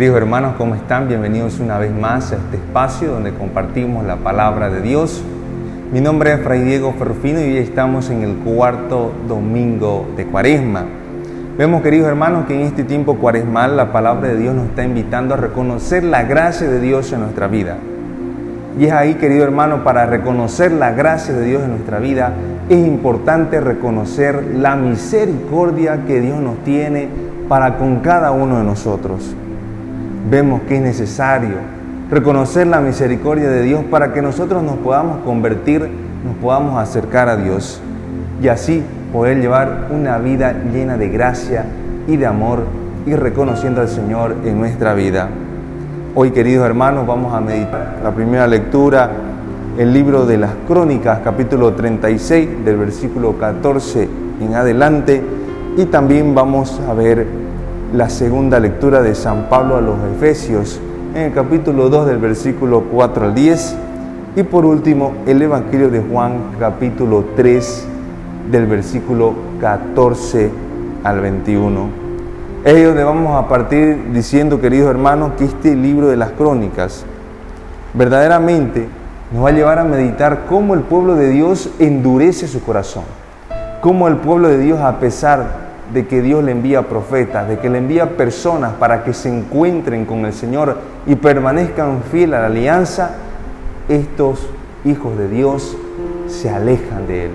Queridos hermanos, ¿cómo están? Bienvenidos una vez más a este espacio donde compartimos la palabra de Dios. Mi nombre es Fray Diego Ferrufino y hoy estamos en el cuarto domingo de Cuaresma. Vemos, queridos hermanos, que en este tiempo cuaresmal la palabra de Dios nos está invitando a reconocer la gracia de Dios en nuestra vida. Y es ahí, querido hermano, para reconocer la gracia de Dios en nuestra vida, es importante reconocer la misericordia que Dios nos tiene para con cada uno de nosotros. Vemos que es necesario reconocer la misericordia de Dios para que nosotros nos podamos convertir, nos podamos acercar a Dios y así poder llevar una vida llena de gracia y de amor y reconociendo al Señor en nuestra vida. Hoy, queridos hermanos, vamos a meditar la primera lectura, el libro de las Crónicas, capítulo 36, del versículo 14 en adelante, y también vamos a ver la segunda lectura de San Pablo a los Efesios, en el capítulo 2 del versículo 4 al 10, y por último el Evangelio de Juan, capítulo 3, del versículo 14 al 21. Es donde vamos a partir diciendo, queridos hermanos, que este libro de las crónicas verdaderamente nos va a llevar a meditar cómo el pueblo de Dios endurece su corazón, cómo el pueblo de Dios, a pesar de que Dios le envía profetas, de que le envía personas para que se encuentren con el Señor y permanezcan fieles a la alianza, estos hijos de Dios se alejan de Él,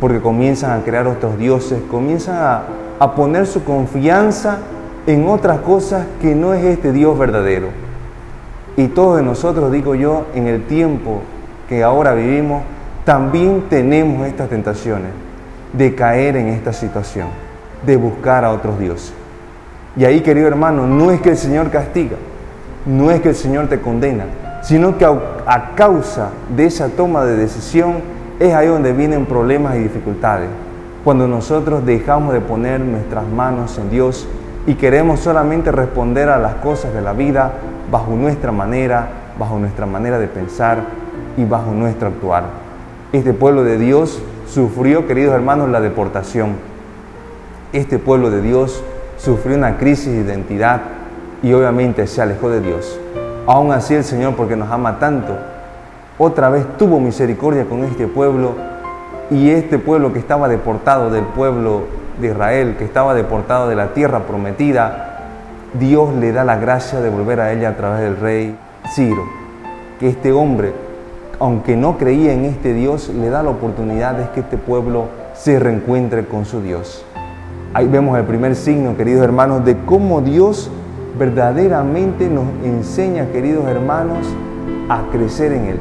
porque comienzan a crear otros dioses, comienzan a poner su confianza en otras cosas que no es este Dios verdadero. Y todos nosotros, digo yo, en el tiempo que ahora vivimos, también tenemos estas tentaciones de caer en esta situación, de buscar a otros dioses. Y ahí, querido hermano, no es que el Señor castiga, no es que el Señor te condena, sino que a, causa de esa toma de decisión es ahí donde vienen problemas y dificultades cuando nosotros dejamos de poner nuestras manos en Dios y queremos solamente responder a las cosas de la vida bajo nuestra manera, bajo nuestra manera de pensar y bajo nuestro actuar. Este pueblo de Dios sufrió, queridos hermanos, la deportación. Este pueblo de Dios sufrió una crisis de identidad y obviamente se alejó de Dios. Aún así el Señor, porque nos ama tanto, otra vez tuvo misericordia con este pueblo y este pueblo que estaba deportado del pueblo de Israel, que estaba deportado de la tierra prometida, Dios le da la gracia de volver a ella a través del rey Ciro. Que este hombre, aunque no creía en este Dios, le da la oportunidad de que este pueblo se reencuentre con su Dios. Ahí vemos el primer signo, queridos hermanos, de cómo Dios verdaderamente nos enseña, queridos hermanos, a crecer en Él,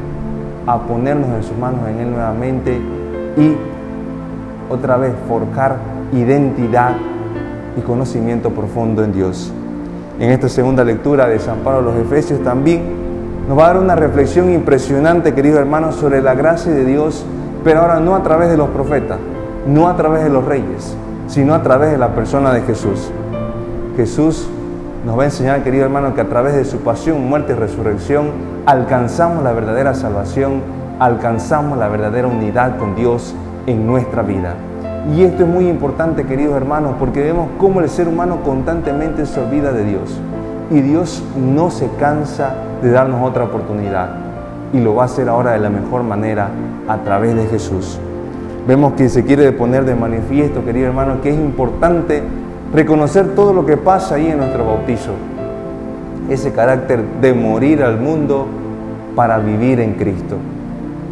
a ponernos en sus manos en Él nuevamente y otra vez forjar identidad y conocimiento profundo en Dios. En esta segunda lectura de San Pablo a los Efesios también nos va a dar una reflexión impresionante, queridos hermanos, sobre la gracia de Dios, pero ahora no a través de los profetas, no a través de los reyes, sino a través de la persona de Jesús. Jesús nos va a enseñar, queridos hermanos, que a través de su pasión, muerte y resurrección alcanzamos la verdadera salvación alcanzamos la verdadera unidad con Dios en nuestra vida. Y esto es muy importante, queridos hermanos, porque vemos cómo el ser humano constantemente se olvida de Dios. Y Dios no se cansa de darnos otra oportunidad. Y lo va a hacer ahora de la mejor manera a través de Jesús. Vemos que se quiere poner de manifiesto, queridos hermanos, que es importante reconocer todo lo que pasa ahí en nuestro bautizo. Ese carácter de morir al mundo para vivir en Cristo.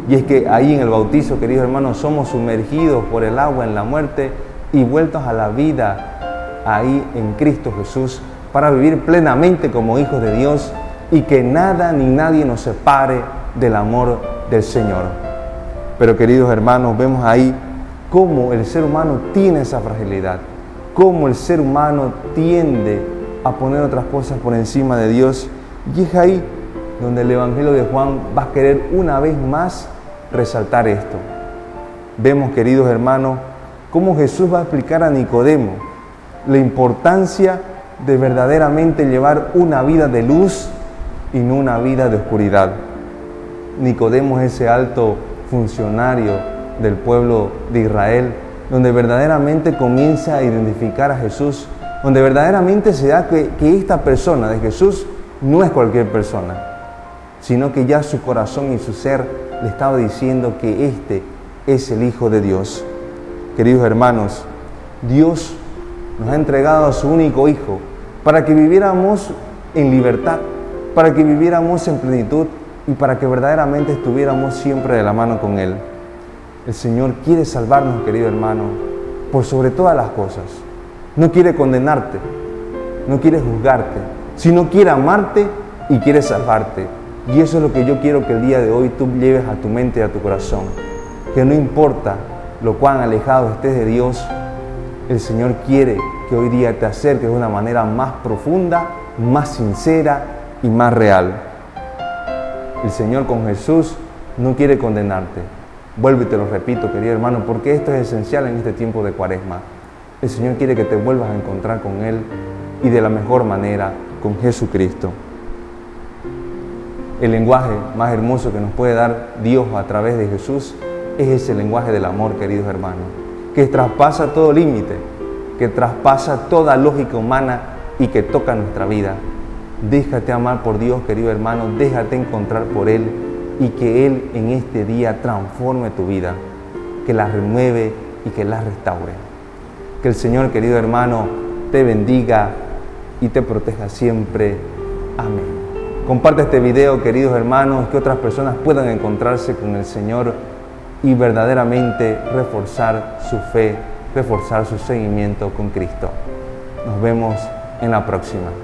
Y es que ahí en el bautizo, queridos hermanos, somos sumergidos por el agua en la muerte y vueltos a la vida ahí en Cristo Jesús para vivir plenamente como hijos de Dios y que nada ni nadie nos separe del amor del Señor. Pero queridos hermanos, vemos ahí cómo el ser humano tiene esa fragilidad, cómo el ser humano tiende a poner otras cosas por encima de Dios. Y es ahí donde el Evangelio de Juan va a querer una vez más resaltar esto. Vemos, queridos hermanos, cómo Jesús va a explicar a Nicodemo la importancia de verdaderamente llevar una vida de luz y no una vida de oscuridad. Nicodemo es ese alto funcionario del pueblo de Israel, donde verdaderamente comienza a identificar a Jesús donde verdaderamente se da que, esta persona de Jesús no es cualquier persona, sino que ya su corazón y su ser le estaba diciendo que este es el Hijo de Dios. Queridos hermanos, Dios nos ha entregado a su único Hijo para que viviéramos en libertad, para que viviéramos en plenitud y para que verdaderamente estuviéramos siempre de la mano con Él. El Señor quiere salvarnos, querido hermano, por sobre todas las cosas. No quiere condenarte, no quiere juzgarte, sino quiere amarte y quiere salvarte. Y eso es lo que yo quiero que el día de hoy tú lleves a tu mente y a tu corazón. Que no importa lo cuán alejado estés de Dios, el Señor quiere que hoy día te acerques de una manera más profunda, más sincera y más real. El Señor con Jesús no quiere condenarte. Vuelvo y te lo repito, querido hermano, porque esto es esencial en este tiempo de cuaresma. El Señor quiere que te vuelvas a encontrar con Él y de la mejor manera con Jesucristo. El lenguaje más hermoso que nos puede dar Dios a través de Jesús es ese lenguaje del amor, queridos hermanos, que traspasa todo límite, que traspasa toda lógica humana y que toca nuestra vida. Déjate amar por Dios, querido hermano, déjate encontrar por Él y que Él en este día transforme tu vida, que la remueve y que la restaure. Que el Señor, querido hermano, te bendiga y te proteja siempre. Amén. Comparte este video, queridos hermanos, que otras personas puedan encontrarse con el Señor y verdaderamente reforzar su fe, reforzar su seguimiento con Cristo. Nos vemos en la próxima.